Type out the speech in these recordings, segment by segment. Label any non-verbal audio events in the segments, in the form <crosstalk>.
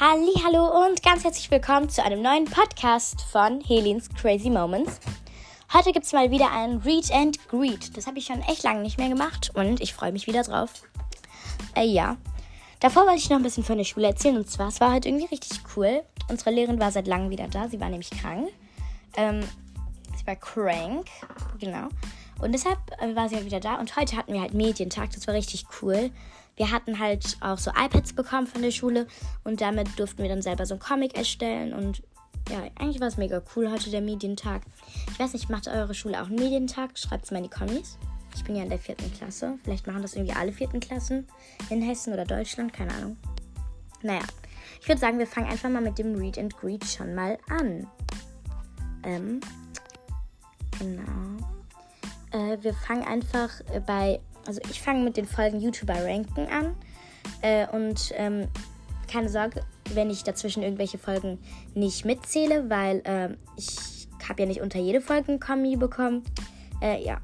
Hallo und ganz herzlich willkommen zu einem neuen Podcast von Helens Crazy Moments. Heute gibt es mal wieder ein Read and Greet. Das habe ich schon echt lange nicht mehr gemacht und ich freue mich wieder drauf. Äh, ja. Davor wollte ich noch ein bisschen von der Schule erzählen und zwar, es war heute irgendwie richtig cool. Unsere Lehrerin war seit langem wieder da. Sie war nämlich krank. Ähm, sie war crank, genau. Und deshalb äh, war sie halt wieder da. Und heute hatten wir halt Medientag. Das war richtig cool. Wir hatten halt auch so iPads bekommen von der Schule. Und damit durften wir dann selber so einen Comic erstellen. Und ja, eigentlich war es mega cool heute der Medientag. Ich weiß nicht, macht eure Schule auch einen Medientag? Schreibt es mal in die Kommis. Ich bin ja in der vierten Klasse. Vielleicht machen das irgendwie alle vierten Klassen in Hessen oder Deutschland. Keine Ahnung. Naja, ich würde sagen, wir fangen einfach mal mit dem Read and Greet schon mal an. Ähm, genau. Äh, wir fangen einfach bei, also ich fange mit den Folgen YouTuber ranken an. Äh, und ähm, keine Sorge, wenn ich dazwischen irgendwelche Folgen nicht mitzähle, weil äh, ich habe ja nicht unter jede Folge ein Kommi bekommen. Äh, ja,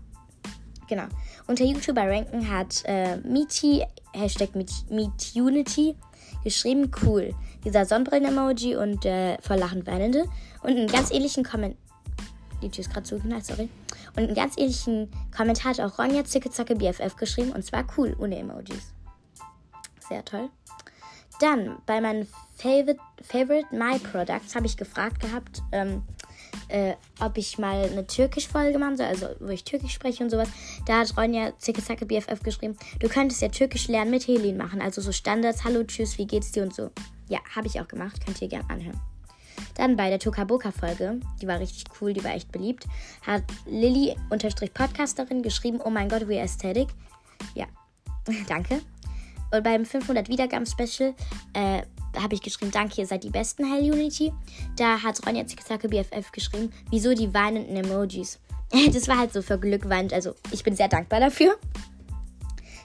genau. Unter YouTuber ranken hat äh, Meety, Hashtag MeetUnity, geschrieben, cool. Dieser Sonnenbrillen-Emoji und äh, vor Lachen weinende. Und einen ganz ähnlichen Kommentar. Die Tür ist gerade zugeknallt, sorry. Und einen ganz ähnlichen Kommentar hat auch Ronja Zicke BFF geschrieben und zwar cool, ohne Emojis. Sehr toll. Dann bei meinen Favorite, Favorite My Products habe ich gefragt gehabt, ähm, äh, ob ich mal eine Türkisch-Folge machen soll, also wo ich Türkisch spreche und sowas. Da hat Ronja Zicke BFF geschrieben, du könntest ja Türkisch lernen mit Helin machen, also so Standards, hallo, tschüss, wie geht's dir und so. Ja, habe ich auch gemacht, könnt ihr gerne anhören. Dann bei der Tokaboka-Folge, die war richtig cool, die war echt beliebt, hat Lilly-Podcasterin geschrieben, oh mein Gott, we aesthetic. Ja, <laughs> danke. Und beim 500 Wiedergaben-Special äh, habe ich geschrieben, danke, ihr seid die besten, Hell Unity. Da hat Ronja Zicke BFF geschrieben, wieso die weinenden Emojis. <laughs> das war halt so für Glück also ich bin sehr dankbar dafür.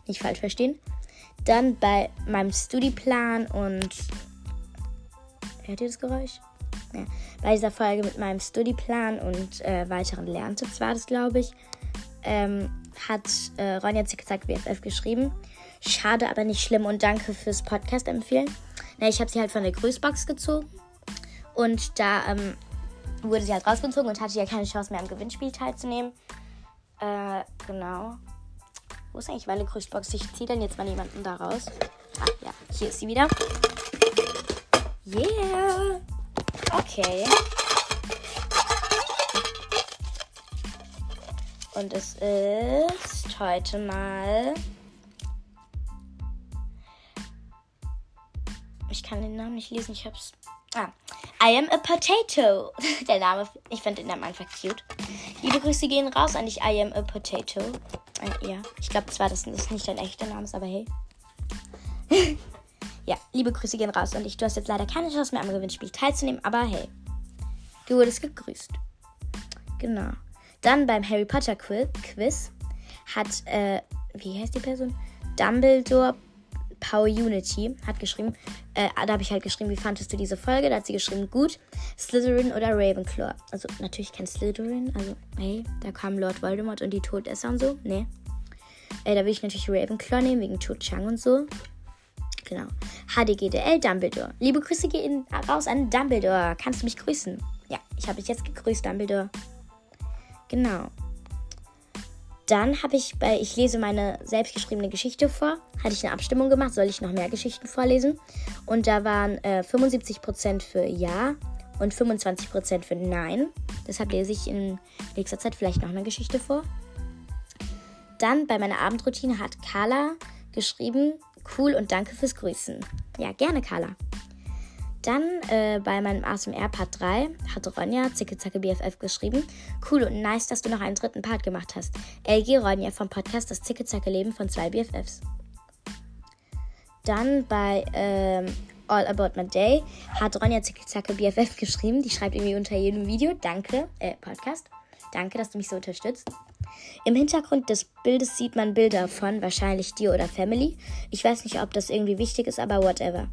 Nicht falsch verstehen. Dann bei meinem Studieplan und... Hört ihr das Geräusch? Ja, bei dieser Folge mit meinem Studieplan und äh, weiteren Lerntipps war das, glaube ich, ähm, hat äh, Ronja Zickzack BFF geschrieben. Schade, aber nicht schlimm und danke fürs Podcast empfehlen. Na, ich habe sie halt von der Grüßbox gezogen und da ähm, wurde sie halt rausgezogen und hatte ja keine Chance mehr am Gewinnspiel teilzunehmen. Äh, genau. Wo ist eigentlich meine Grüßbox? Ich ziehe dann jetzt mal jemanden da raus. Ah, ja, hier ist sie wieder. Yeah! Okay. Und es ist heute mal. Ich kann den Namen nicht lesen, ich hab's. Ah. I am a potato. <laughs> Der Name, ich finde den Namen einfach cute. Liebe Grüße gehen raus an dich. I am a potato. Äh, ja, ich glaube zwar, dass das nicht dein echter Name ist, aber hey. <laughs> Ja, liebe Grüße gehen raus und ich. Du hast jetzt leider keine Chance mehr am Gewinnspiel teilzunehmen, aber hey, du wurdest gegrüßt. Genau. Dann beim Harry Potter Quiz hat, äh, wie heißt die Person? Dumbledore Power Unity hat geschrieben, äh, da habe ich halt geschrieben, wie fandest du diese Folge? Da hat sie geschrieben, gut, Slytherin oder Ravenclaw. Also natürlich kein Slytherin, also hey, da kam Lord Voldemort und die Todesser und so, ne. Äh, da will ich natürlich Ravenclaw nehmen, wegen Cho Chang und so. Genau. HDGDL Dumbledore. Liebe Grüße gehen raus an Dumbledore. Kannst du mich grüßen? Ja, ich habe dich jetzt gegrüßt, Dumbledore. Genau. Dann habe ich bei Ich lese meine selbstgeschriebene Geschichte vor, hatte ich eine Abstimmung gemacht, soll ich noch mehr Geschichten vorlesen? Und da waren äh, 75% für Ja und 25% für Nein. Deshalb lese ich in nächster Zeit vielleicht noch eine Geschichte vor. Dann bei meiner Abendroutine hat Carla geschrieben, Cool und danke fürs Grüßen. Ja, gerne, Carla. Dann äh, bei meinem ASMR Part 3 hat Ronja Zicke Zacke BFF geschrieben. Cool und nice, dass du noch einen dritten Part gemacht hast. LG Ronja vom Podcast Das Zicke Zacke Leben von zwei BFFs. Dann bei ähm, All About My Day hat Ronja Zicke Zacke BFF geschrieben. Die schreibt irgendwie unter jedem Video. Danke, äh, Podcast. Danke, dass du mich so unterstützt. Im Hintergrund des Bildes sieht man Bilder von wahrscheinlich dir oder Family. Ich weiß nicht, ob das irgendwie wichtig ist, aber whatever.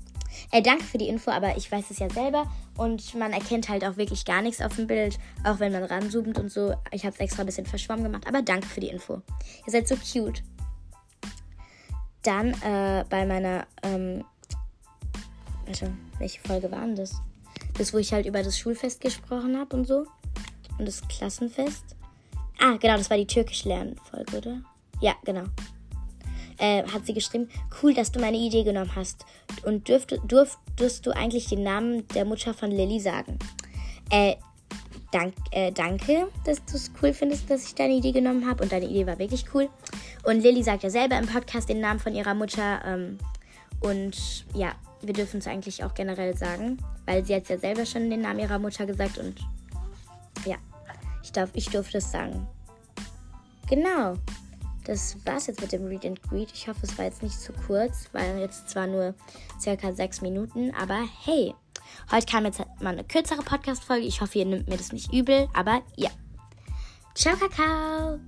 Ey, danke für die Info, aber ich weiß es ja selber und man erkennt halt auch wirklich gar nichts auf dem Bild, auch wenn man ranzoomt und so. Ich habe es extra ein bisschen verschwommen gemacht, aber danke für die Info. Ihr seid so cute. Dann äh, bei meiner ähm, Also, welche Folge war denn das? Das, wo ich halt über das Schulfest gesprochen habe und so. Und das Klassenfest. Ah, genau, das war die Türkisch-Lernen-Folge, oder? Ja, genau. Äh, hat sie geschrieben, cool, dass du meine Idee genommen hast. Und dürft, durftest du eigentlich den Namen der Mutter von Lilly sagen? Äh, dank, äh, danke, dass du es cool findest, dass ich deine Idee genommen habe. Und deine Idee war wirklich cool. Und Lilly sagt ja selber im Podcast den Namen von ihrer Mutter. Ähm, und ja, wir dürfen es eigentlich auch generell sagen, weil sie hat ja selber schon den Namen ihrer Mutter gesagt. Und ja, ich, darf, ich durfte es sagen. Genau. Das war's jetzt mit dem Read and Greet. Ich hoffe, es war jetzt nicht zu kurz, weil jetzt zwar nur circa sechs Minuten, aber hey, heute kam jetzt mal eine kürzere Podcast-Folge. Ich hoffe, ihr nimmt mir das nicht übel, aber ja. Ciao, Kakao!